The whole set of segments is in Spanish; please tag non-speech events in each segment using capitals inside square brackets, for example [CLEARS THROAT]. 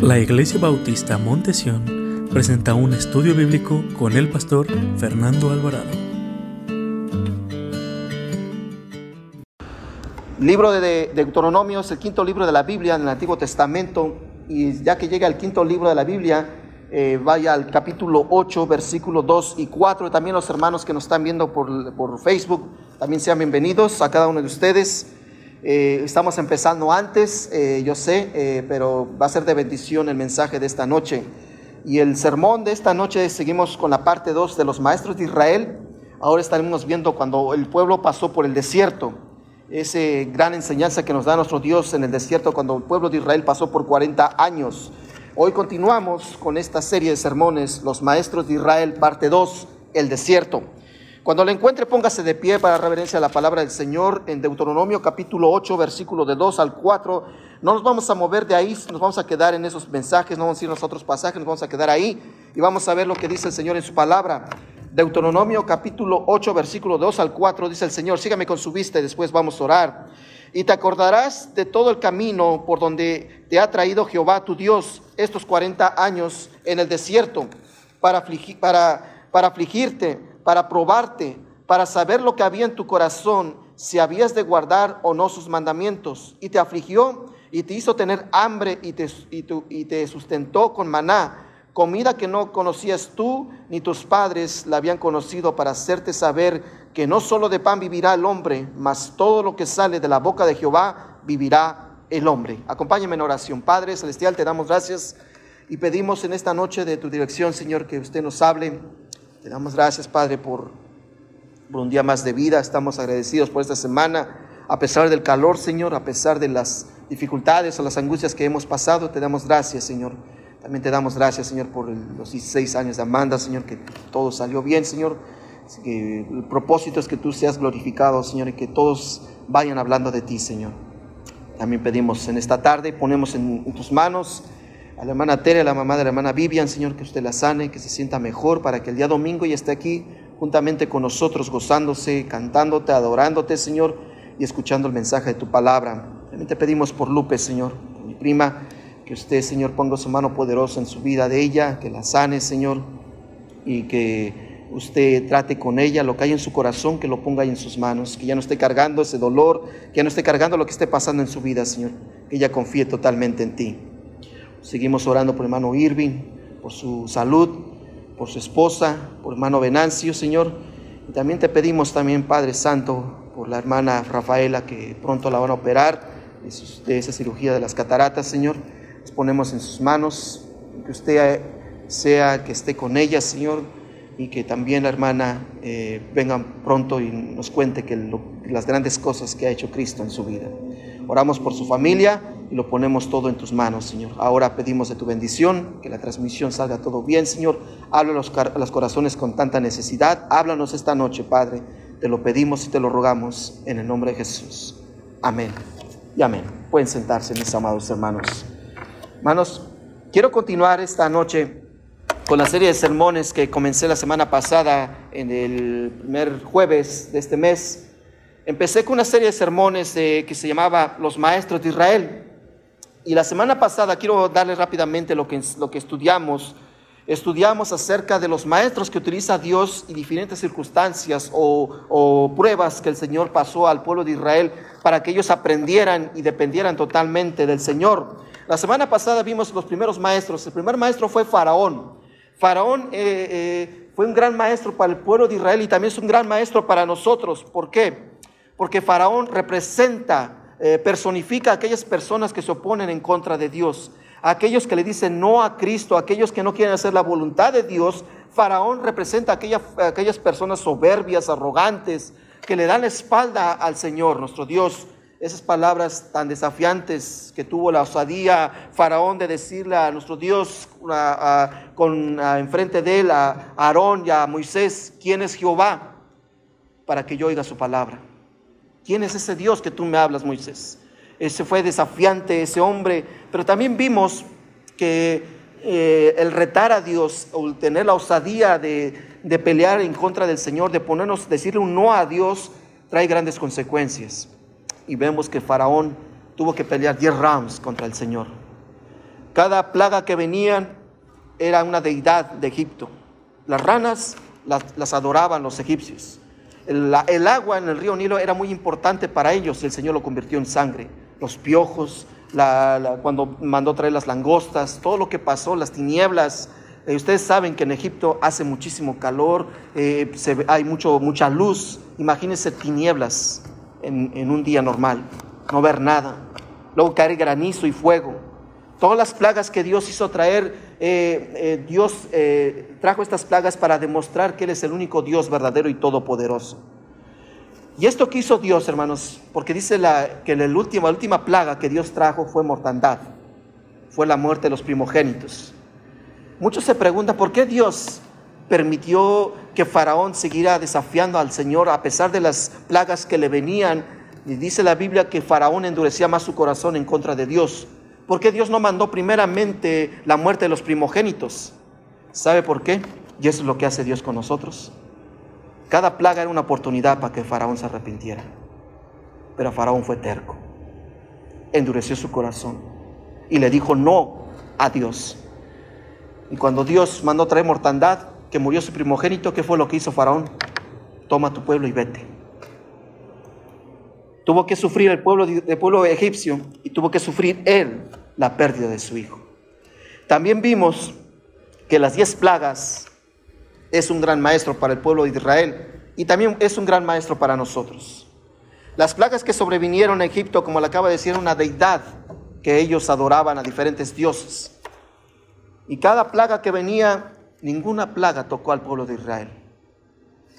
La Iglesia Bautista Montesión presenta un estudio bíblico con el pastor Fernando Alvarado. Libro de Deuteronomio es el quinto libro de la Biblia en el Antiguo Testamento y ya que llega al quinto libro de la Biblia, eh, vaya al capítulo 8, versículos 2 y 4. También los hermanos que nos están viendo por, por Facebook, también sean bienvenidos a cada uno de ustedes. Eh, estamos empezando antes, eh, yo sé, pero va a ser de bendición el mensaje de esta noche. Y el sermón de esta noche seguimos con la parte 2 de los maestros de Israel. Ahora estaremos viendo cuando el pueblo pasó por el desierto. Esa gran enseñanza que nos da nuestro Dios en el desierto cuando el pueblo de Israel pasó por 40 años. Hoy continuamos con esta serie de sermones, Los Maestros de Israel, parte 2, el desierto. Cuando lo encuentre, póngase de pie para reverencia a la palabra del Señor en Deuteronomio capítulo 8, versículo de 2 al 4. No nos vamos a mover de ahí, nos vamos a quedar en esos mensajes, no vamos a ir a otros pasajes, nos vamos a quedar ahí y vamos a ver lo que dice el Señor en su palabra. Deuteronomio capítulo 8, versículo 2 al 4, dice el Señor, sígame con su vista y después vamos a orar. Y te acordarás de todo el camino por donde te ha traído Jehová tu Dios estos 40 años en el desierto, para, para, para afligirte, para probarte, para saber lo que había en tu corazón, si habías de guardar o no sus mandamientos. Y te afligió y te hizo tener hambre y te, y, te sustentó con maná comida que no conocías tú ni tus padres la habían conocido para hacerte saber que no solo de pan vivirá el hombre, mas todo lo que sale de la boca de Jehová vivirá el hombre. Acompáñame en oración. Padre Celestial, te damos gracias y pedimos en esta noche de tu dirección, Señor, que usted nos hable. Te damos gracias, Padre, por, por un día más de vida. Estamos agradecidos por esta semana, a pesar del calor, Señor, a pesar de las dificultades o las angustias que hemos pasado. Te damos gracias, Señor también te damos gracias, Señor, por los 16 años de Amanda, Señor, que todo salió bien, Señor. Que el propósito es que tú seas glorificado, Señor, y que todos vayan hablando de ti, Señor. También pedimos en esta tarde, ponemos en, tus manos la hermana Tere, a la mamá de la hermana Vivian, Señor, que usted la sane, que se sienta mejor, para que el día domingo ella esté aquí juntamente con nosotros, gozándose, cantándote, adorándote, Señor, y escuchando el mensaje de tu palabra. También te pedimos por Lupe, Señor, mi prima, que usted, Señor, ponga su mano poderosa en su vida de ella, que la sane, Señor, y que usted trate con ella lo que hay en su corazón, que lo ponga ahí en sus manos, que ya no esté cargando ese dolor, que ya no esté cargando lo que esté pasando en su vida, Señor, que ella confíe totalmente en ti. Seguimos orando por hermano Irving, por su salud, por su esposa, por hermano Venancio, Señor. Y también te pedimos también, Padre Santo, por la hermana Rafaela, que pronto la van a operar de esa cirugía de las cataratas, Señor ponemos en sus manos, que usted sea que esté con ella, Señor, y que también la hermana eh, venga pronto y nos cuente que las grandes cosas que ha hecho Cristo en su vida. Oramos por su familia lo ponemos todo en tus manos, Señor. Ahora pedimos de tu bendición, que la transmisión salga todo bien, Señor. Habla a los, los corazones con tanta necesidad. Háblanos esta noche, Padre. Te lo pedimos y te lo rogamos en el nombre de Jesús. Amén y amén. Pueden sentarse, mis amados hermanos. Hermanos, quiero continuar esta noche con la serie de sermones que comencé la semana pasada en el primer jueves de este mes. Empecé con una serie de sermones que se llamaba Los Maestros de Israel. Y la semana pasada quiero darles rápidamente lo que, lo que estudiamos. Estudiamos acerca de los maestros que utiliza Dios y diferentes circunstancias o, o pruebas que el Señor pasó al pueblo de Israel para que ellos aprendieran y dependieran totalmente del Señor. La semana pasada vimos los primeros maestros. El primer maestro fue Faraón. Faraón eh, eh, fue un gran maestro para el pueblo de Israel y también es un gran maestro para nosotros. ¿Por qué? Porque Faraón representa, eh, personifica a aquellas personas que se oponen en contra de Dios, aquellos que le dicen no a Cristo, aquellos que no quieren hacer la voluntad de Dios. Faraón representa a aquellas, aquellas personas soberbias, arrogantes, que le dan la espalda al Señor, nuestro Dios esas palabras tan desafiantes que tuvo la osadía Faraón de decirle a nuestro Dios con enfrente de él a Aarón y a Moisés, ¿quién es Jehová? Para que yo oiga su palabra. ¿Quién es ese Dios que tú me hablas, Moisés? Ese fue desafiante, ese hombre, pero también vimos que eh, el retar a Dios o tener la osadía de, de pelear en contra del Señor, de ponernos, decirle un no a Dios, trae grandes consecuencias y vemos que Faraón tuvo que pelear 10 rounds contra el Señor. Cada plaga que venía era una deidad de Egipto. Las ranas las, adoraban los egipcios. El, agua en el río Nilo era muy importante para ellos y el Señor lo convirtió en sangre. Los piojos, cuando mandó traer las langostas, todo lo que pasó, las tinieblas. Eh, ustedes saben que en Egipto hace muchísimo calor, eh, hay mucho, mucha luz. Imagínense tinieblas en un día normal, no ver nada. Luego caer granizo y fuego. Todas las plagas que Dios hizo traer, eh, Dios trajo estas plagas para demostrar que Él es el único Dios verdadero y todopoderoso. Y esto que hizo Dios, hermanos, porque dice la, que la última, la última plaga que Dios trajo fue mortandad, fue la muerte de los primogénitos. Muchos se preguntan por qué Dios permitió que Faraón siguiera desafiando al Señor a pesar de las plagas que le venían. Y dice la Biblia que Faraón endurecía más su corazón en contra de Dios. ¿Por qué Dios no mandó primeramente la muerte de los primogénitos? ¿Sabe por qué? Y eso es lo que hace Dios con nosotros. Cada plaga era una oportunidad para que Faraón se arrepintiera. Pero Faraón fue terco. Endureció su corazón y le dijo no a Dios. Y cuando Dios mandó traer mortandad, que murió su primogénito, ¿qué fue lo que hizo Faraón? Toma tu pueblo y vete. Tuvo que sufrir el pueblo, el pueblo egipcio y tuvo que sufrir él la pérdida de su hijo. También vimos que las diez plagas es un gran maestro para el pueblo de Israel y también es un gran maestro para nosotros. Las plagas que sobrevinieron a Egipto, como le acaba de decir, una deidad que ellos adoraban a diferentes dioses. Y cada plaga que venía, ninguna plaga tocó al pueblo de Israel.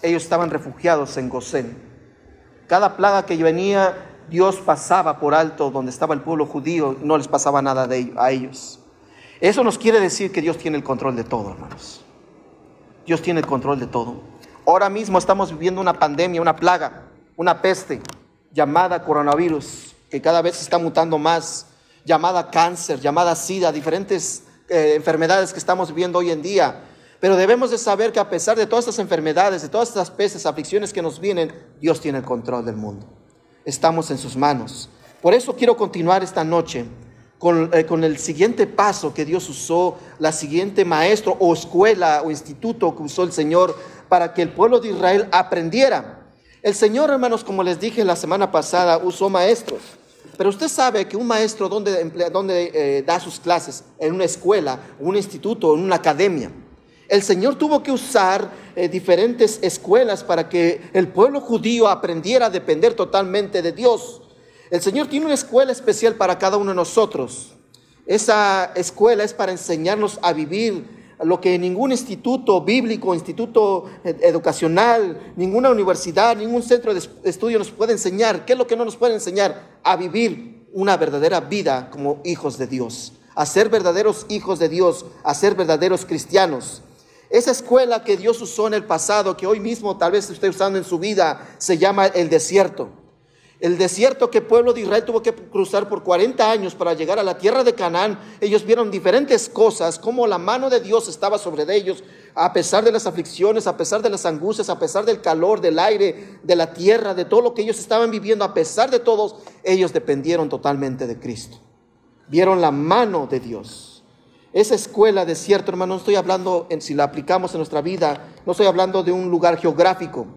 Ellos estaban refugiados en Gosén. Cada plaga que venía, Dios pasaba por alto donde estaba el pueblo judío, no les pasaba nada de a ellos. Eso nos quiere decir que Dios tiene el control de todo, hermanos. Dios tiene el control de todo. Ahora mismo estamos viviendo una pandemia, una plaga, una peste llamada coronavirus, que cada vez está mutando más, llamada cáncer, llamada sida, diferentes eh, enfermedades que estamos viviendo hoy en día. Pero debemos de saber que a pesar de todas estas enfermedades, de todas estas pestes, aflicciones que nos vienen, Dios tiene el control del mundo. Estamos en sus manos. Por eso quiero continuar esta noche eh, con, el siguiente paso que Dios usó, la siguiente maestro o escuela o instituto que usó el Señor para que el pueblo de Israel aprendiera. El Señor, hermanos, como les dije la semana pasada, usó maestros. Pero usted sabe que un maestro, ¿dónde, donde, eh, da sus clases? En una escuela, un instituto, en una academia. El Señor tuvo que usar eh, diferentes escuelas para que el pueblo judío aprendiera a depender totalmente de Dios. El Señor tiene una escuela especial para cada uno de nosotros. Esa escuela es para enseñarnos a vivir lo que ningún instituto bíblico, instituto educacional, ninguna universidad, ningún centro de estudio nos puede enseñar. ¿Qué es lo que no nos puede enseñar? A vivir una verdadera vida como hijos de Dios, a ser verdaderos hijos de Dios, a ser verdaderos cristianos. Esa escuela que Dios usó en el pasado, que hoy mismo tal vez esté usando en su vida, se llama el desierto. El desierto que el pueblo de Israel tuvo que cruzar por 40 años para llegar a la tierra de Canaán, ellos vieron diferentes cosas, como la mano de Dios estaba sobre ellos, a pesar de las aflicciones, a pesar de las angustias, a pesar del calor, del aire, de la tierra, de todo lo que ellos estaban viviendo, a pesar de todos, ellos dependieron totalmente de Cristo. Vieron la mano de Dios. Esa escuela desierto, hermano, no estoy hablando, en, si la aplicamos en nuestra vida, no estoy hablando de un lugar geográfico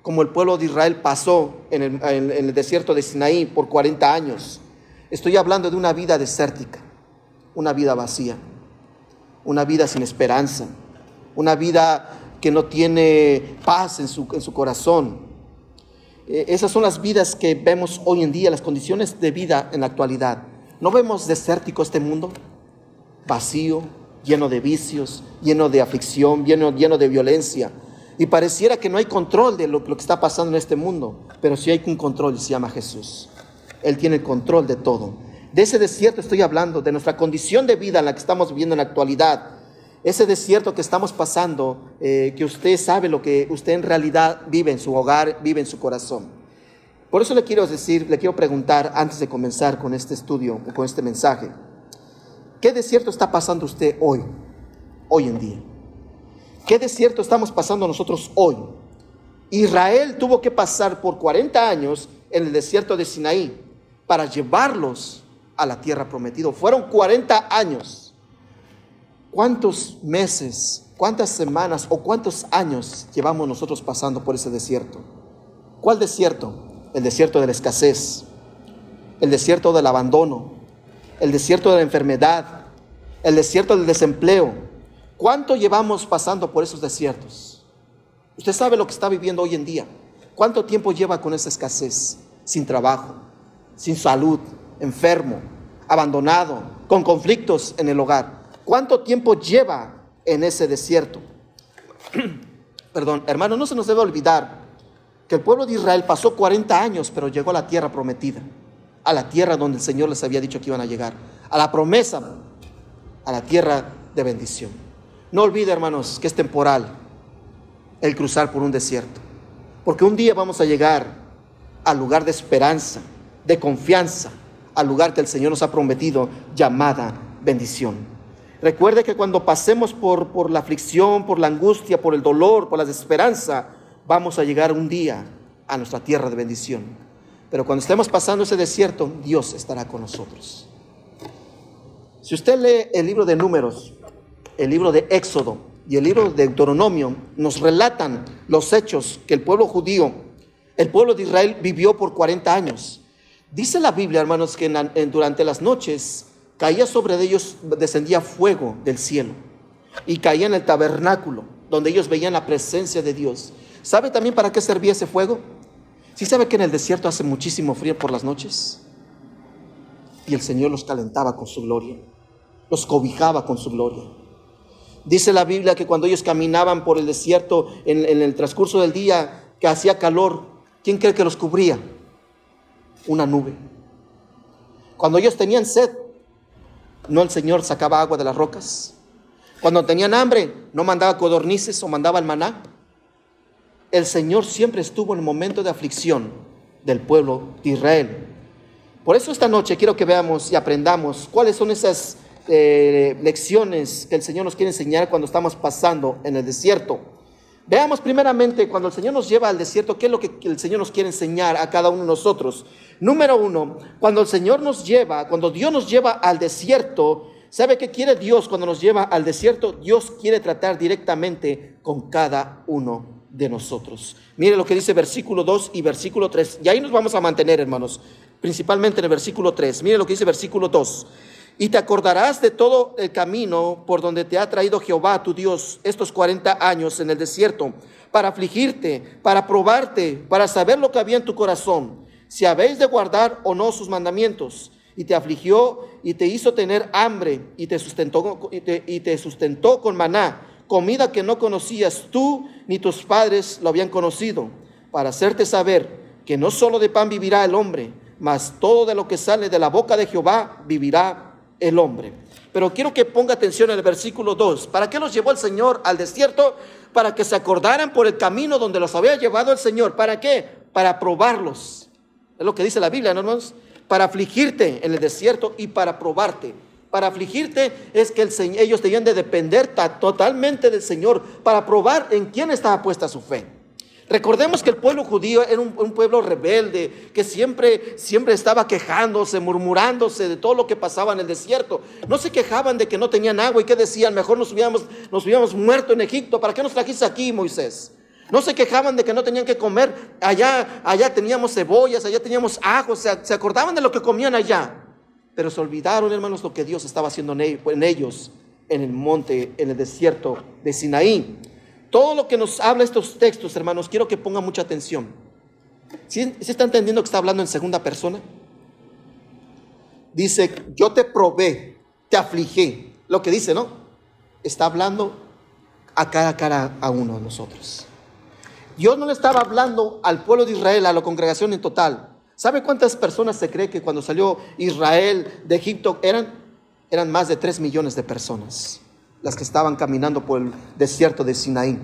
como el pueblo de Israel pasó en el, desierto de Sinaí por 40 años. Estoy hablando de una vida desértica, una vida vacía, una vida sin esperanza, una vida que no tiene paz en su, en su corazón. Eh, esas son las vidas que vemos hoy en día, las condiciones de vida en la actualidad. ¿No vemos desértico este mundo? Vacío, lleno de vicios, lleno de aflicción, lleno, lleno de violencia y pareciera que no hay control de lo, que está pasando en este mundo, pero sí hay un control y se llama Jesús. Él tiene el control de todo. De ese desierto estoy hablando, de nuestra condición de vida en la que estamos viviendo en la actualidad. Ese desierto que estamos pasando, eh, que usted sabe lo que usted en realidad vive en su hogar, vive en su corazón. Por eso le quiero decir, le quiero preguntar antes de comenzar con este estudio con este mensaje, ¿qué desierto está pasando usted hoy, hoy en día? ¿Qué desierto estamos pasando nosotros hoy? Israel tuvo que pasar por 40 años en el desierto de Sinaí para llevarlos a la tierra prometida. Fueron 40 años. ¿Cuántos meses, cuántas semanas o cuántos años llevamos nosotros pasando por ese desierto? ¿Cuál desierto? El desierto de la escasez, el desierto del abandono, el desierto de la enfermedad, el desierto del desempleo. ¿Cuánto llevamos pasando por esos desiertos? Usted sabe lo que está viviendo hoy en día. ¿Cuánto tiempo lleva con esa escasez? Sin trabajo, sin salud, enfermo, abandonado, con conflictos en el hogar. ¿Cuánto tiempo lleva en ese desierto? [CLEARS THROAT] Perdón, hermano, no se nos debe olvidar que el pueblo de Israel pasó 40 años, pero llegó a la tierra prometida, a la tierra donde el Señor les había dicho que iban a llegar, a la promesa, a la tierra de bendición. No olvide, hermanos, que es temporal el cruzar por un desierto. Porque un día vamos a llegar al lugar de esperanza, de confianza, al lugar que el Señor nos ha prometido, llamada bendición. Recuerde que cuando pasemos por, por la aflicción, por la angustia, por el dolor, por la desesperanza, vamos a llegar un día a nuestra tierra de bendición. Pero cuando estemos pasando ese desierto, Dios estará con nosotros. Si usted lee el libro de números, el libro de Éxodo, y el libro de Deuteronomio nos relatan los hechos que el pueblo judío, el pueblo de Israel vivió por 40 años. Dice la Biblia, hermanos, que durante las noches caía sobre ellos, descendía fuego del cielo y caía en el tabernáculo, donde ellos veían la presencia de Dios. ¿Sabe también para qué servía ese fuego? ¿Sí sabe que en el desierto hace muchísimo frío por las noches? Y el Señor los calentaba con su gloria, los cobijaba con su gloria. Dice la Biblia que cuando ellos caminaban por el desierto en, el transcurso del día, que hacía calor, ¿quién cree que los cubría? Una nube. Cuando ellos tenían sed, no el Señor sacaba agua de las rocas. Cuando tenían hambre, no mandaba codornices o mandaba el maná. El Señor siempre estuvo en el momento de aflicción del pueblo de Israel. Por eso esta noche quiero que veamos y aprendamos cuáles son esas eh, lecciones que el Señor nos quiere enseñar cuando estamos pasando en el desierto. Veamos primeramente cuando el Señor nos lleva al desierto, qué es lo que el Señor nos quiere enseñar a cada uno de nosotros. Número uno, cuando el Señor nos lleva, cuando Dios nos lleva al desierto, ¿sabe qué quiere Dios cuando nos lleva al desierto? Dios quiere tratar directamente con cada uno de nosotros. Mire lo que dice versículo 2 y versículo 3. Y ahí nos vamos a mantener, hermanos, principalmente en el versículo 3. Mire lo que dice versículo 2. Y te acordarás de todo el camino por donde te ha traído Jehová tu Dios estos 40 años en el desierto, para afligirte, para probarte, para saber lo que había en tu corazón, si habéis de guardar o no sus mandamientos. Y te afligió y te hizo tener hambre y te sustentó, y te, y te sustentó con maná, comida que no conocías tú ni tus padres lo habían conocido, para hacerte saber que no solo de pan vivirá el hombre, mas todo de lo que sale de la boca de Jehová vivirá el hombre. Pero quiero que ponga atención en el versículo 2. ¿Para qué los llevó el Señor al desierto? Para que se acordaran por el camino donde los había llevado el Señor. ¿Para qué? Para probarlos. Es lo que dice la Biblia, ¿no, hermanos? Para afligirte en el desierto y para probarte. Para afligirte es que el, ellos tenían de depender totalmente del Señor para probar en quién estaba puesta su fe. Recordemos que el pueblo judío era un, pueblo rebelde, que siempre, siempre estaba quejándose, murmurándose de todo lo que pasaba en el desierto. No se quejaban de que no tenían agua y que decían, mejor nos hubiéramos, nos hubiéramos muerto en Egipto, ¿para qué nos trajiste aquí, Moisés? No se quejaban de que no tenían que comer, allá, allá teníamos cebollas, allá teníamos ajos, se, se acordaban de lo que comían allá. Pero se olvidaron, hermanos, lo que Dios estaba haciendo en ellos, en el monte, en el desierto de Sinaí. Todo lo que nos habla estos textos, hermanos, quiero que pongan mucha atención. ¿Sí, ¿Se está entendiendo que está hablando en segunda persona? Dice, yo te probé, te afligí. Lo que dice, ¿no? Está hablando a cara a cara a uno de nosotros. Dios no le estaba hablando al pueblo de Israel, a la congregación en total. ¿Sabe cuántas personas se cree que cuando salió Israel de Egipto eran? Eran más de tres millones de personas las que estaban caminando por el desierto de Sinaí.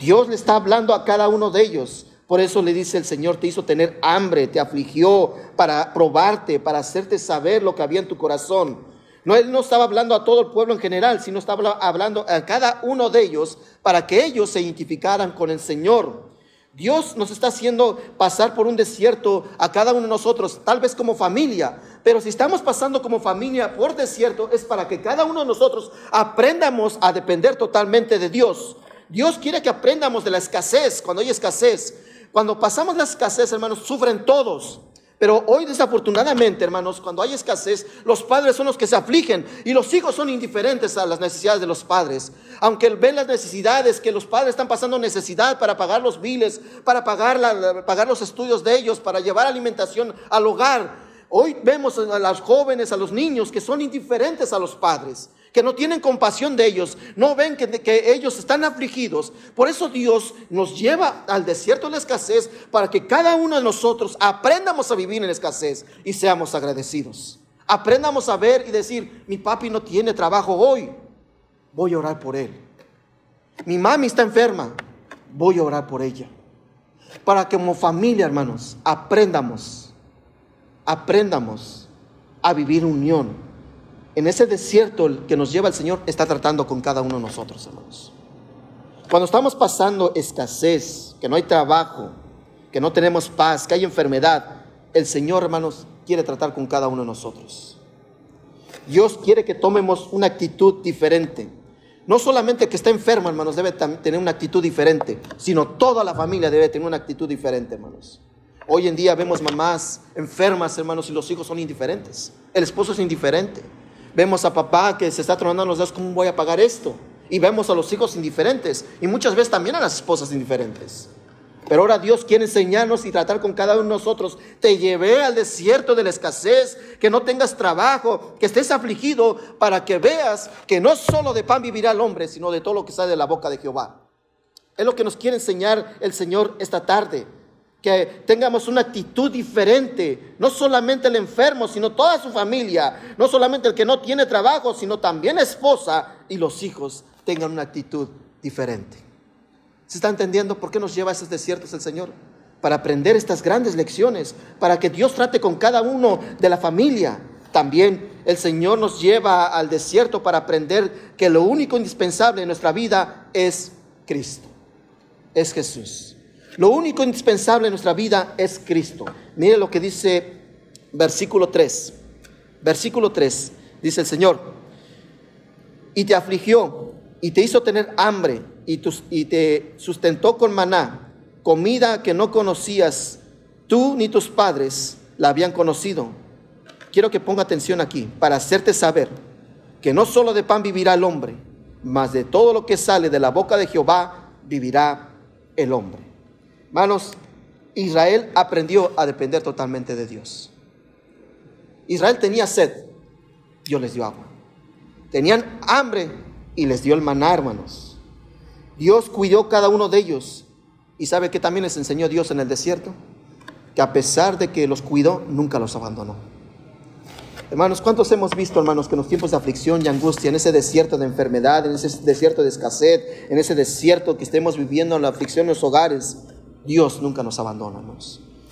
Dios le está hablando a cada uno de ellos. Por eso le dice el Señor, te hizo tener hambre, te afligió para probarte, para hacerte saber lo que había en tu corazón. No, él no estaba hablando a todo el pueblo en general, sino estaba hablando a cada uno de ellos para que ellos se identificaran con el Señor. Dios nos está haciendo pasar por un desierto a cada uno de nosotros, tal vez como familia, pero si estamos pasando como familia por desierto es para que cada uno de nosotros aprendamos a depender totalmente de Dios. Dios quiere que aprendamos de la escasez, cuando hay escasez. Cuando pasamos la escasez, hermanos, sufren todos. Pero hoy desafortunadamente, hermanos, cuando hay escasez, los padres son los que se afligen y los hijos son indiferentes a las necesidades de los padres. Aunque ven las necesidades, que los padres están pasando necesidad para pagar los biles, para pagar, pagar los estudios de ellos, para llevar alimentación al hogar. Hoy vemos a los jóvenes, a los niños que son indiferentes a los padres que no tienen compasión de ellos, no ven que, ellos están afligidos. Por eso Dios nos lleva al desierto de la escasez para que cada uno de nosotros aprendamos a vivir en escasez y seamos agradecidos. Aprendamos a ver y decir, mi papi no tiene trabajo hoy, voy a orar por él. Mi mami está enferma, voy a orar por ella. Para que como familia, hermanos, aprendamos, aprendamos a vivir unión en ese desierto que nos lleva el Señor, está tratando con cada uno de nosotros, hermanos. Cuando estamos pasando escasez, que no hay trabajo, que no tenemos paz, que hay enfermedad, el Señor, hermanos, quiere tratar con cada uno de nosotros. Dios quiere que tomemos una actitud diferente. No solamente que está enfermo, hermanos, debe tener una actitud diferente, sino toda la familia debe tener una actitud diferente, hermanos. Hoy en día vemos mamás enfermas, hermanos, y los hijos son indiferentes. El esposo es indiferente. Vemos a papá que se está tronando los dedos, ¿cómo voy a pagar esto? Y vemos a los hijos indiferentes y muchas veces también a las esposas indiferentes. Pero ahora Dios quiere enseñarnos y tratar con cada uno de nosotros. Te llevé al desierto de la escasez, que no tengas trabajo, que estés afligido, para que veas que no solo de pan vivirá el hombre, sino de todo lo que sale de la boca de Jehová. Es lo que nos quiere enseñar el Señor esta tarde que tengamos una actitud diferente, no solamente el enfermo, sino toda su familia, no solamente el que no tiene trabajo, sino también esposa y los hijos tengan una actitud diferente. ¿Se está entendiendo por qué nos lleva a esos desiertos el Señor? Para aprender estas grandes lecciones, para que Dios trate con cada uno de la familia. También el Señor nos lleva al desierto para aprender que lo único indispensable en nuestra vida es Cristo, es Jesús. Lo único indispensable en nuestra vida es Cristo. Mire lo que dice versículo 3. Versículo 3. Dice el Señor, y te afligió y te hizo tener hambre y, y te sustentó con maná, comida que no conocías, tú ni tus padres la habían conocido. Quiero que ponga atención aquí para hacerte saber que no solo de pan vivirá el hombre, mas de todo lo que sale de la boca de Jehová vivirá el hombre. Hermanos, Israel aprendió a depender totalmente de Dios. Israel tenía sed, Dios les dio agua. Tenían hambre y les dio el maná, hermanos. Dios cuidó cada uno de ellos. ¿Y sabe que también les enseñó Dios en el desierto? Que a pesar de que los cuidó, nunca los abandonó. Hermanos, ¿cuántos hemos visto, hermanos, que en los tiempos de aflicción y angustia, en ese desierto de enfermedad, en ese desierto de escasez, en ese desierto que estemos viviendo en la aflicción en los hogares, Dios nunca nos abandona,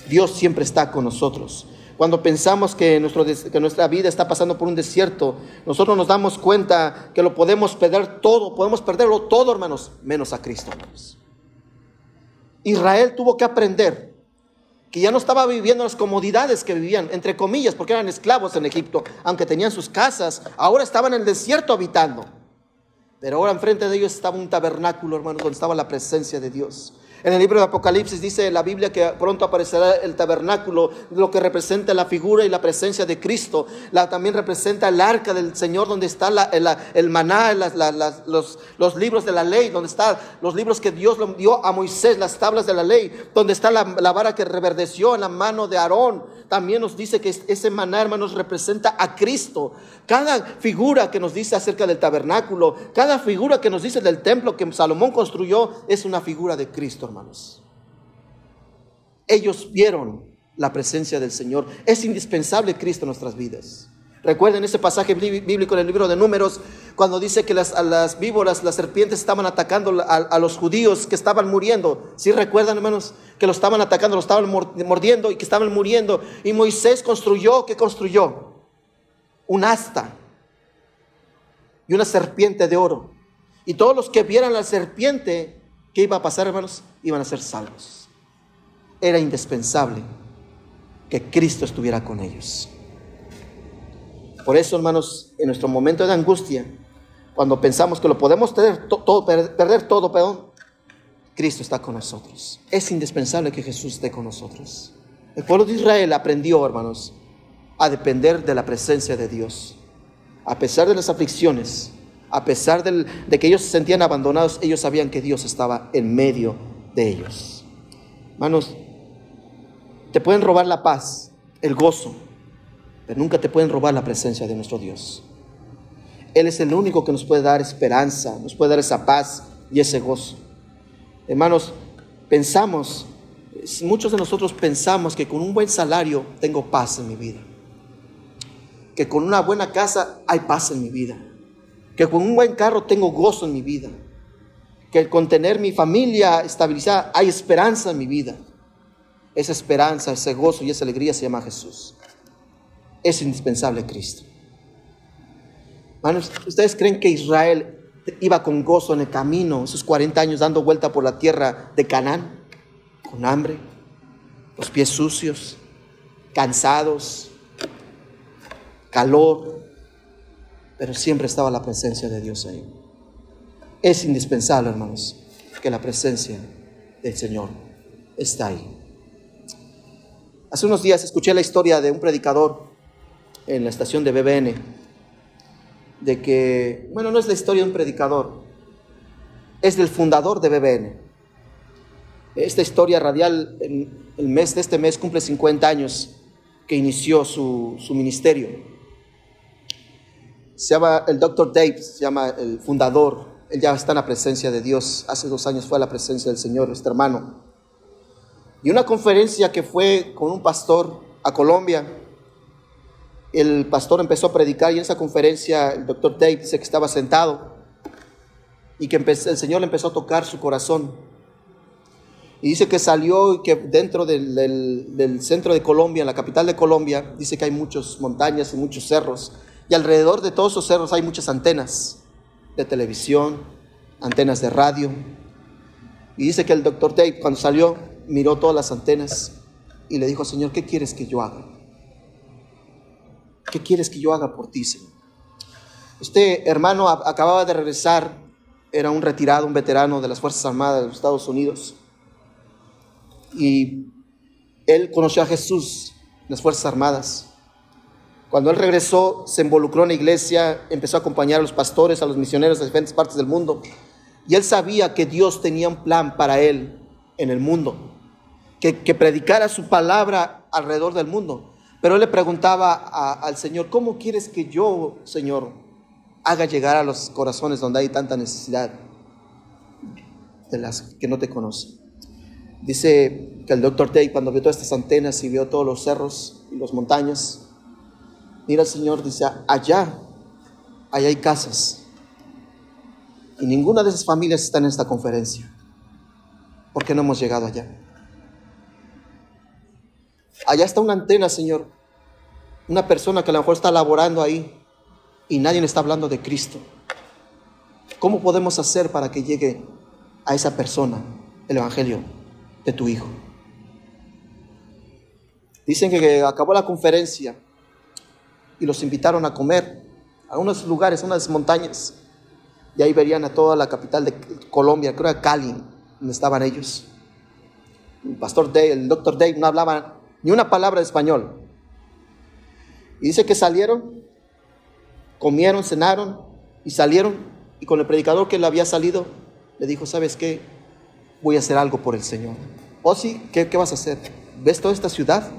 Dios siempre está con nosotros. Cuando pensamos que, nuestro, que, nuestra vida está pasando por un desierto, nosotros nos damos cuenta que lo podemos perder todo, podemos perderlo todo, hermanos, menos a Cristo. Israel tuvo que aprender que ya no estaba viviendo las comodidades que vivían, entre comillas, porque eran esclavos en Egipto, aunque tenían sus casas, ahora estaban en el desierto habitando. Pero ahora enfrente de ellos estaba un tabernáculo, hermanos, donde estaba la presencia de Dios. En el libro de Apocalipsis dice la Biblia que pronto aparecerá el tabernáculo, lo que representa la figura y la presencia de Cristo. La, también representa el arca del Señor, donde está el, maná, los, los, libros de la ley, donde están los libros que Dios dio a Moisés, las tablas de la ley, donde está la, vara que reverdeció en la mano de Aarón. También nos dice que ese maná, hermanos, representa a Cristo. Cada figura que nos dice acerca del tabernáculo, cada figura que nos dice del templo que Salomón construyó, es una figura de Cristo hermanos. Ellos vieron la presencia del Señor. Es indispensable Cristo en nuestras vidas. Recuerden ese pasaje bíblico en el libro de Números, cuando dice que las, víboras, las serpientes estaban atacando a, los judíos que estaban muriendo. Si recuerdan, hermanos, que lo estaban atacando, lo estaban mordiendo y que estaban muriendo. Y Moisés construyó, ¿qué construyó? Un asta y una serpiente de oro. Y todos los que vieran la serpiente ¿Qué iba a pasar, hermanos? Iban a ser salvos. era indispensable que Cristo estuviera con ellos. Por eso, hermanos, en nuestro momento de angustia, cuando pensamos que lo podemos tener todo, perder todo, perdón, Cristo está con nosotros. Es indispensable que Jesús esté con nosotros. El pueblo de Israel aprendió, hermanos, a depender de la presencia de Dios. A pesar de las aflicciones, a pesar de que ellos se sentían abandonados, ellos sabían que Dios estaba en medio de ellos. Hermanos, te pueden robar la paz, el gozo, pero nunca te pueden robar la presencia de nuestro Dios. Él es el único que nos puede dar esperanza, nos puede dar esa paz y ese gozo. Hermanos, pensamos, muchos de nosotros pensamos que con un buen salario tengo paz en mi vida. Que con una buena casa hay paz en mi vida. Que con un buen carro tengo gozo en mi vida. Que con tener mi familia estabilizada hay esperanza en mi vida. Esa esperanza, ese gozo y esa alegría se llama Jesús. Es indispensable Cristo. ¿ustedes creen que Israel iba con gozo en el camino, esos 40 años dando vuelta por la tierra de Canaán, con hambre, los pies sucios, cansados, calor, pero siempre estaba la presencia de Dios ahí. Es indispensable, hermanos, que la presencia del Señor está ahí. Hace unos días escuché la historia de un predicador en la estación de BBN, de que, bueno, no es la historia de un predicador, es del fundador de BBN. Esta historia radial, en el mes de este mes cumple 50 años que inició su, su ministerio. Se llama el Dr. Dave, se llama el fundador. Él ya está en la presencia de Dios. Hace dos años fue a la presencia del Señor, este hermano. Y una conferencia que fue con un pastor a Colombia, el pastor empezó a predicar y en esa conferencia el doctor Dave dice que estaba sentado y que el Señor le empezó a tocar su corazón. Y dice que salió y que dentro del, centro de Colombia, en la capital de Colombia, dice que hay muchas montañas y muchos cerros. Y alrededor de todos esos cerros hay muchas antenas de televisión, antenas de radio. Y dice que el doctor Dave cuando salió miró todas las antenas y le dijo, Señor, ¿qué quieres que yo haga? ¿Qué quieres que yo haga por ti, Señor? Este hermano acababa de regresar, era un retirado, un veterano de las Fuerzas Armadas de los Estados Unidos. Y él conoció a Jesús en las Fuerzas Armadas. Cuando él regresó, se involucró en la iglesia, empezó a acompañar a los pastores, a los misioneros de diferentes partes del mundo. Y él sabía que Dios tenía un plan para él en el mundo, que, predicara su palabra alrededor del mundo. Pero él le preguntaba al Señor, ¿cómo quieres que yo, Señor, haga llegar a los corazones donde hay tanta necesidad de las que no te conocen? Dice que el doctor Tay, cuando vio todas estas antenas y vio todos los cerros y las montañas, mira al Señor, dice, allá, allá hay casas. Y ninguna de esas familias está en esta conferencia. ¿Por qué no hemos llegado allá? Allá está una antena, Señor. Una persona que a lo mejor está laborando ahí y nadie está hablando de Cristo. ¿Cómo podemos hacer para que llegue a esa persona el Evangelio de tu Hijo? Dicen que acabó la conferencia y los invitaron a comer a unos lugares, a unas montañas. Y ahí verían a toda la capital de Colombia, creo que Cali, donde estaban ellos. El pastor Dave, el doctor Dave no hablaba ni una palabra de español. Y dice que salieron, comieron, cenaron y salieron. Y con el predicador que le había salido, le dijo, ¿sabes qué? Voy a hacer algo por el Señor. Oh, sí, ¿qué, qué vas a hacer? ¿Ves toda esta ciudad?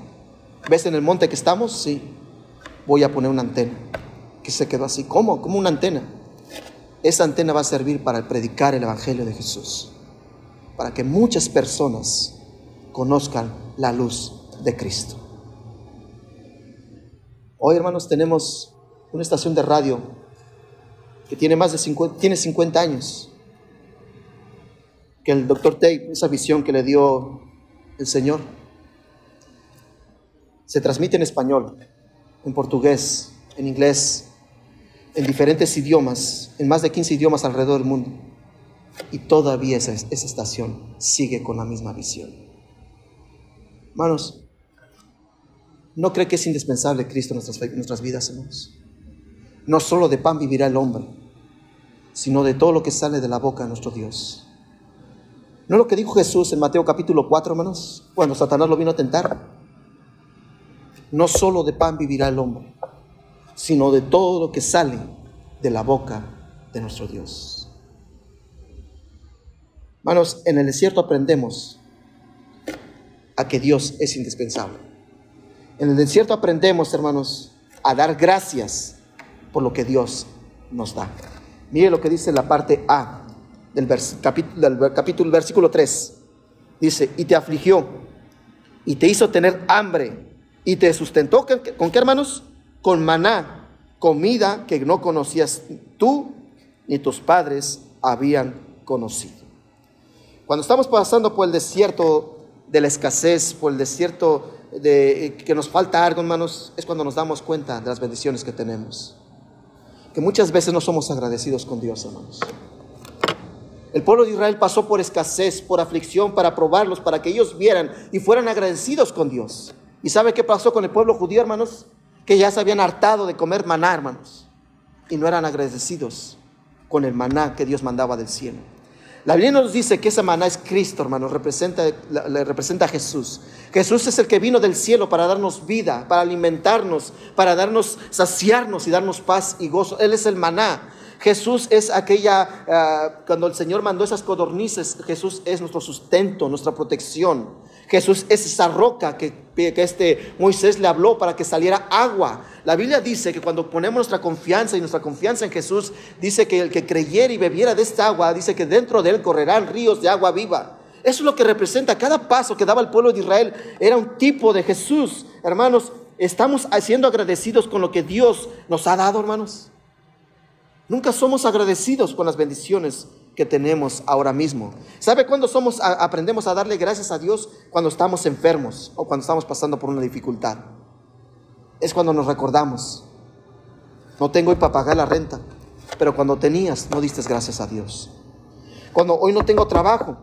¿Ves en el monte que estamos? Sí. Voy a poner una antena. Que se quedó así. ¿Cómo? ¿Cómo una antena? Esa antena va a servir para predicar el Evangelio de Jesús para que muchas personas conozcan la luz de Cristo. Hoy, hermanos, tenemos una estación de radio que tiene más de 50, tiene 50 años. Que el doctor Tate, esa visión que le dio el Señor, se transmite en español, en portugués, en inglés, en diferentes idiomas, en más de 15 idiomas alrededor del mundo. Y todavía esa, estación sigue con la misma visión. Hermanos, ¿no cree que es indispensable Cristo en nuestras, nuestras vidas, hermanos? No solo de pan vivirá el hombre, sino de todo lo que sale de la boca de nuestro Dios. ¿No es lo que dijo Jesús en Mateo capítulo 4, hermanos? Cuando Satanás lo vino a tentar. No solo de pan vivirá el hombre, sino de todo lo que sale de la boca de nuestro Dios. Hermanos, en el desierto aprendemos a que Dios es indispensable. En el desierto aprendemos, hermanos, a dar gracias por lo que Dios nos da. Mire lo que dice la parte A del, capítulo, versículo 3. Dice, y te afligió, y te hizo tener hambre, y te sustentó, ¿con qué hermanos? Con maná, comida que no conocías tú ni tus padres habían conocido. Cuando estamos pasando por el desierto de la escasez, por el desierto de que nos falta algo, hermanos, es cuando nos damos cuenta de las bendiciones que tenemos. Que muchas veces no somos agradecidos con Dios, hermanos. El pueblo de Israel pasó por escasez, por aflicción, para probarlos, para que ellos vieran y fueran agradecidos con Dios. ¿Y sabe qué pasó con el pueblo judío, hermanos? Que ya se habían hartado de comer maná, hermanos. Y no eran agradecidos con el maná que Dios mandaba del cielo. La Biblia nos dice que esa maná es Cristo, hermano, representa, le representa a Jesús. Jesús es el que vino del cielo para darnos vida, para alimentarnos, para darnos, saciarnos y darnos paz y gozo. Él es el maná. Jesús es aquella, ah, cuando el Señor mandó esas codornices, Jesús es nuestro sustento, nuestra protección. Jesús es esa roca que, que este Moisés le habló para que saliera agua. La Biblia dice que cuando ponemos nuestra confianza y nuestra confianza en Jesús, dice que el que creyera y bebiera de esta agua, dice que dentro de él correrán ríos de agua viva. Eso es lo que representa cada paso que daba el pueblo de Israel. Era un tipo de Jesús. Hermanos, estamos siendo agradecidos con lo que Dios nos ha dado, hermanos. Nunca somos agradecidos con las bendiciones que tenemos ahora mismo. ¿Sabe cuándo aprendemos a darle gracias a Dios? Cuando estamos enfermos o cuando estamos pasando por una dificultad. Es cuando nos recordamos. No tengo hoy para pagar la renta, pero cuando tenías no diste gracias a Dios. Cuando hoy no tengo trabajo,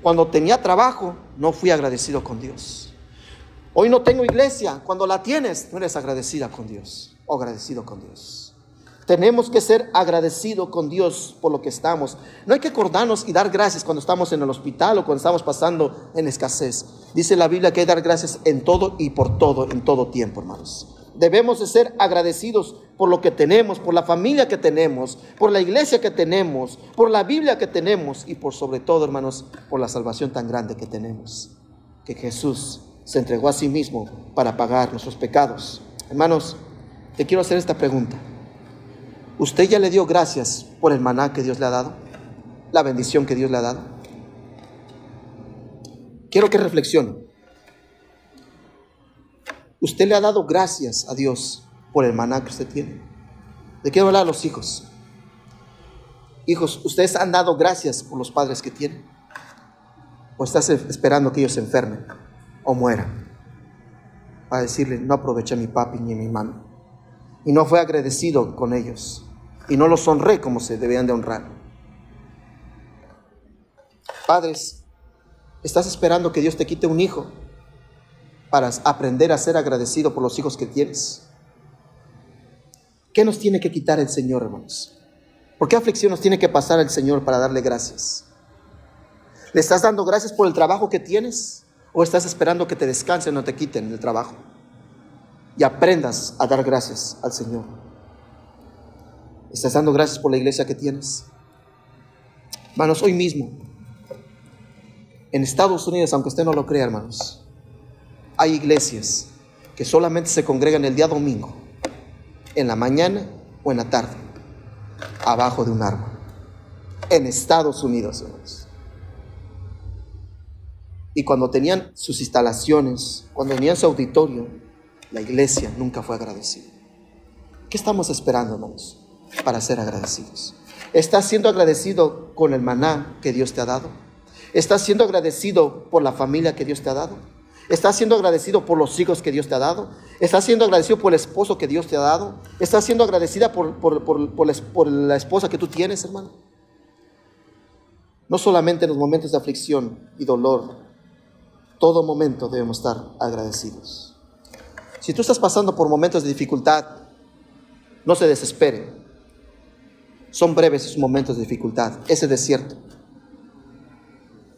cuando tenía trabajo no fui agradecido con Dios. Hoy no tengo iglesia, cuando la tienes no eres agradecida con Dios o agradecido con Dios. Tenemos que ser agradecidos con Dios por lo que estamos. No hay que acordarnos y dar gracias cuando estamos en el hospital o cuando estamos pasando en escasez. Dice la Biblia que hay que dar gracias en todo y por todo, en todo tiempo, hermanos. Debemos de ser agradecidos por lo que tenemos, por la familia que tenemos, por la iglesia que tenemos, por la Biblia que tenemos y por sobre todo, hermanos, por la salvación tan grande que tenemos. Que Jesús se entregó a sí mismo para pagar nuestros pecados. Hermanos, te quiero hacer esta pregunta. ¿Usted ya le dio gracias por el maná que Dios le ha dado? La bendición que Dios le ha dado. Quiero que reflexione. ¿Usted le ha dado gracias a Dios por el maná que usted tiene? Le quiero hablar a los hijos. Hijos, ¿ustedes han dado gracias por los padres que tienen? ¿O estás esperando que ellos se enfermen o mueran? Para decirle, no aproveché a mi papi ni a mi mano y no fue agradecido con ellos y no los honré como se debían de honrar. Padres, ¿estás esperando que Dios te quite un hijo para aprender a ser agradecido por los hijos que tienes? ¿Qué nos tiene que quitar el Señor, hermanos? ¿Por qué aflicción nos tiene que pasar el Señor para darle gracias? ¿Le estás dando gracias por el trabajo que tienes? ¿O estás esperando que te descansen o te quiten el trabajo? Y aprendas a dar gracias al Señor. ¿Estás dando gracias por la iglesia que tienes? Hermanos, hoy mismo, en Estados Unidos, aunque usted no lo crea, hermanos, hay iglesias que solamente se congregan el día domingo, en la mañana o en la tarde, abajo de un árbol. En Estados Unidos, hermanos. Y cuando tenían sus instalaciones, cuando tenían su auditorio, la iglesia nunca fue agradecida. ¿Qué estamos esperando, hermanos, para ser agradecidos? ¿Estás siendo agradecido con el maná que Dios te ha dado? ¿Estás siendo agradecido por la familia que Dios te ha dado? ¿Estás siendo agradecido por los hijos que Dios te ha dado? ¿Estás siendo agradecido por el esposo que Dios te ha dado? ¿Estás siendo agradecida por, por la esposa que tú tienes, hermano? No solamente en los momentos de aflicción y dolor todo momento debemos estar agradecidos. Si tú estás pasando por momentos de dificultad, no se desespere. Son breves esos momentos de dificultad, ese desierto.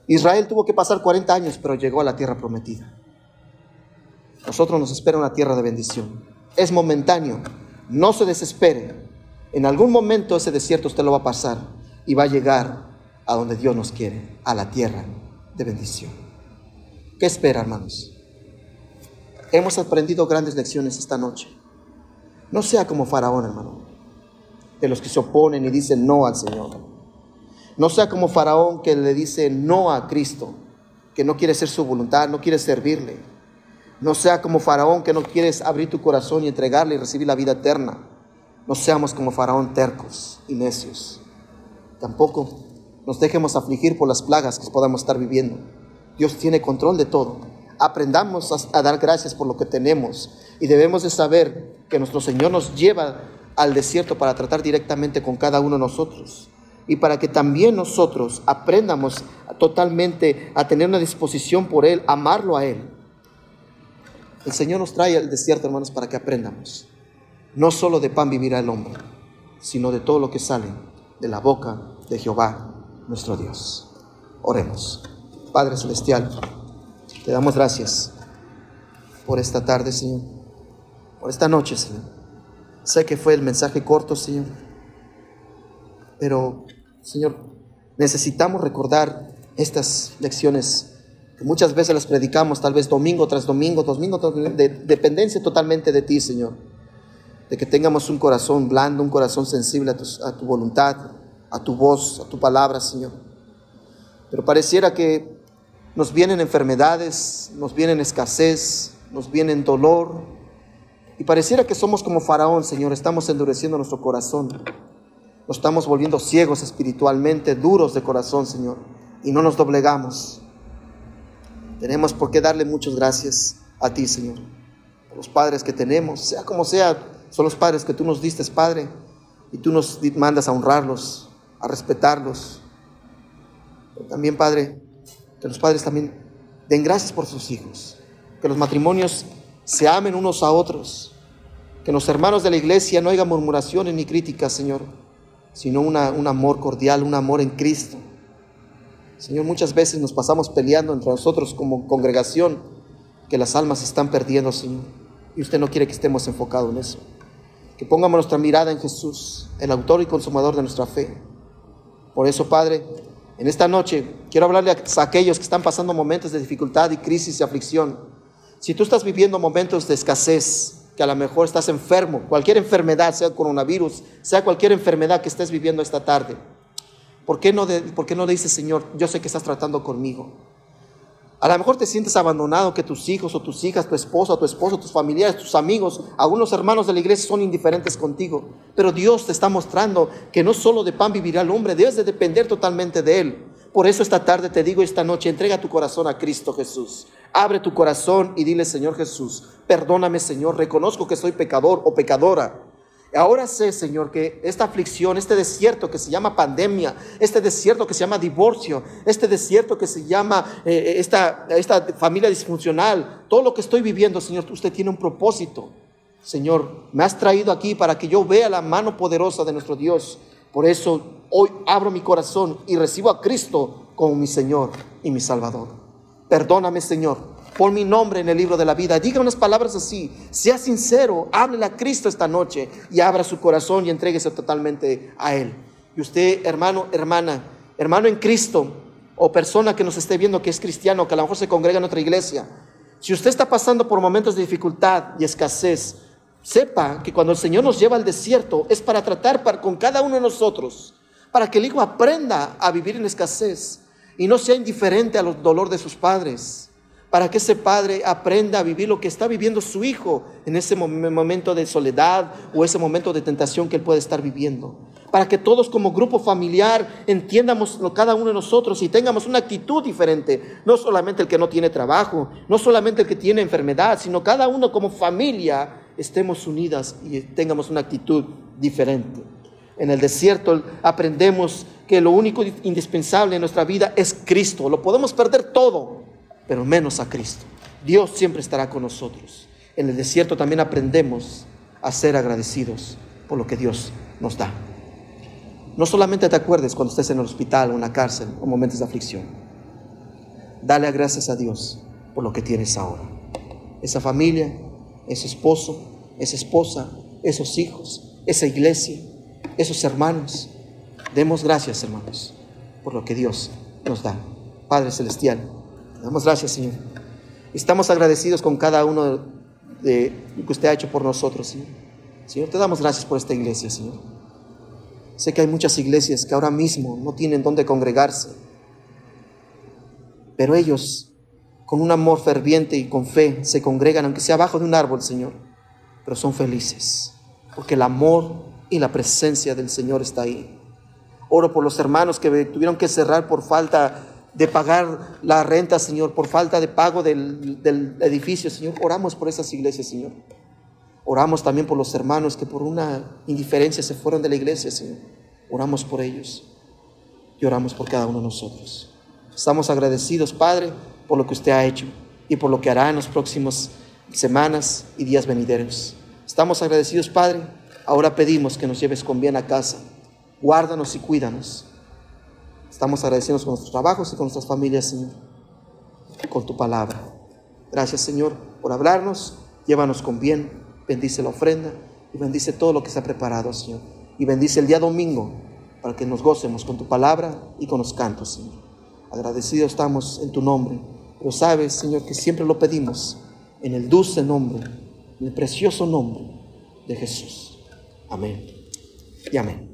Israel tuvo que pasar 40 años, pero llegó a la tierra prometida. Nosotros nos espera una tierra de bendición. Es momentáneo. No se desespere. En algún momento ese desierto usted lo va a pasar y va a llegar a donde Dios nos quiere, a la tierra de bendición. ¿Qué espera, hermanos? Hemos aprendido grandes lecciones esta noche. No sea como Faraón, hermano, de los que se oponen y dicen no al Señor. No sea como Faraón que le dice no a Cristo, que no quiere ser su voluntad, no quiere servirle. No sea como Faraón que no quieres abrir tu corazón y entregarle y recibir la vida eterna. No seamos como Faraón tercos y necios. Tampoco nos dejemos afligir por las plagas que podamos estar viviendo. Dios tiene control de todo aprendamos a, dar gracias por lo que tenemos y debemos de saber que nuestro Señor nos lleva al desierto para tratar directamente con cada uno de nosotros y para que también nosotros aprendamos totalmente a tener una disposición por Él, amarlo a Él. El Señor nos trae al desierto, hermanos, para que aprendamos. No solo de pan vivirá el hombre, sino de todo lo que sale de la boca de Jehová, nuestro Dios. Oremos. Padre Celestial. Te damos gracias por esta tarde, Señor, por esta noche, Señor. Sé que fue el mensaje corto, Señor, pero, Señor, necesitamos recordar estas lecciones que muchas veces las predicamos, tal vez domingo tras domingo, domingo tras domingo, de dependencia totalmente de ti, Señor. De que tengamos un corazón blando, un corazón sensible a tu, a tu voluntad, a tu voz, a tu palabra, Señor. Pero pareciera que nos vienen enfermedades, nos vienen escasez, nos vienen dolor. Y pareciera que somos como Faraón, Señor, estamos endureciendo nuestro corazón. Nos estamos volviendo ciegos espiritualmente, duros de corazón, Señor, y no nos doblegamos. Tenemos por qué darle muchas gracias a ti, Señor, por los padres que tenemos, sea como sea, son los padres que tú nos diste, Padre, y tú nos mandas a honrarlos, a respetarlos. Pero también, Padre, que los padres también den gracias por sus hijos, que los matrimonios se amen unos a otros, que los hermanos de la iglesia no haya murmuraciones ni críticas, Señor, sino un amor cordial, un amor en Cristo. Señor, muchas veces nos pasamos peleando entre nosotros como congregación, que las almas se están perdiendo, Señor, y usted no quiere que estemos enfocados en eso. Que pongamos nuestra mirada en Jesús, el autor y consumador de nuestra fe. Por eso, Padre, en esta noche quiero hablarle a aquellos que están pasando momentos de dificultad y crisis y aflicción. Si tú estás viviendo momentos de escasez, que a lo mejor estás enfermo, cualquier enfermedad, sea coronavirus, sea cualquier enfermedad que estés viviendo esta tarde, ¿por qué no, ¿por qué no le dices, Señor, yo sé que estás tratando conmigo? A lo mejor te sientes abandonado, que tus hijos o tus hijas, tu esposa, tu esposo, tus familiares, tus amigos, algunos hermanos de la iglesia son indiferentes contigo. Pero Dios te está mostrando que no solo de pan vivirá el hombre, debes de depender totalmente de Él. Por eso esta tarde te digo, esta noche, entrega tu corazón a Cristo Jesús. Abre tu corazón y dile, Señor Jesús, perdóname Señor, reconozco que soy pecador o pecadora. Ahora sé, Señor, que esta aflicción, este desierto que se llama pandemia, este desierto que se llama divorcio, este desierto que se llama eh, esta, esta familia disfuncional, todo lo que estoy viviendo, Señor, usted tiene un propósito. Señor, me has traído aquí para que yo vea la mano poderosa de nuestro Dios. Por eso hoy abro mi corazón y recibo a Cristo como mi Señor y mi Salvador. Perdóname, Señor, por mi nombre en el libro de la vida. Diga unas palabras así. Sea sincero, háblele a Cristo esta noche y abra su corazón y entréguese totalmente a Él. Y usted, hermano, hermana, hermano en Cristo o persona que nos esté viendo que es cristiano, que a lo mejor se congrega en otra iglesia, si usted está pasando por momentos de dificultad y escasez, sepa que cuando el Señor nos lleva al desierto es para tratar con cada uno de nosotros, para que el hijo aprenda a vivir en escasez y no sea indiferente al dolor de sus padres para que ese padre aprenda a vivir lo que está viviendo su hijo en ese momento de soledad o ese momento de tentación que él puede estar viviendo. Para que todos como grupo familiar entiendamos lo cada uno de nosotros y tengamos una actitud diferente. No solamente el que no tiene trabajo, no solamente el que tiene enfermedad, sino cada uno como familia estemos unidas y tengamos una actitud diferente. En el desierto aprendemos que lo único indispensable en nuestra vida es Cristo. Lo podemos perder todo, pero menos a Cristo. Dios siempre estará con nosotros. En el desierto también aprendemos a ser agradecidos por lo que Dios nos da. No solamente te acuerdes cuando estés en el hospital o en la cárcel o momentos de aflicción. Dale gracias a Dios por lo que tienes ahora. Esa familia, ese esposo, esa esposa, esos hijos, esa iglesia, esos hermanos. Demos gracias, hermanos, por lo que Dios nos da. Padre Celestial, damos gracias, Señor. Estamos agradecidos con cada uno de lo que usted ha hecho por nosotros, Señor. Señor, te damos gracias por esta iglesia, Señor. Sé que hay muchas iglesias que ahora mismo no tienen dónde congregarse, pero ellos, con un amor ferviente y con fe, se congregan, aunque sea abajo de un árbol, Señor, pero son felices, porque el amor y la presencia del Señor está ahí. Oro por los hermanos que tuvieron que cerrar por falta de pagar la renta, Señor, por falta de pago del, del edificio, Señor. Oramos por esas iglesias, Señor. Oramos también por los hermanos que por una indiferencia se fueron de la iglesia, Señor. Oramos por ellos y oramos por cada uno de nosotros. Estamos agradecidos, Padre, por lo que usted ha hecho y por lo que hará en las próximas semanas y días venideros. Estamos agradecidos, Padre. Ahora pedimos que nos lleves con bien a casa. Guárdanos y cuídanos. Estamos agradecidos con nuestros trabajos y con nuestras familias, Señor, con tu palabra. Gracias, Señor, por hablarnos. Llévanos con bien bendice la ofrenda y bendice todo lo que se ha preparado, Señor. Y bendice el día domingo para que nos gocemos con tu palabra y con los cantos, Señor. Agradecidos estamos en tu nombre, pero sabes, Señor, que siempre lo pedimos en el dulce nombre, en el precioso nombre de Jesús. Amén y amén.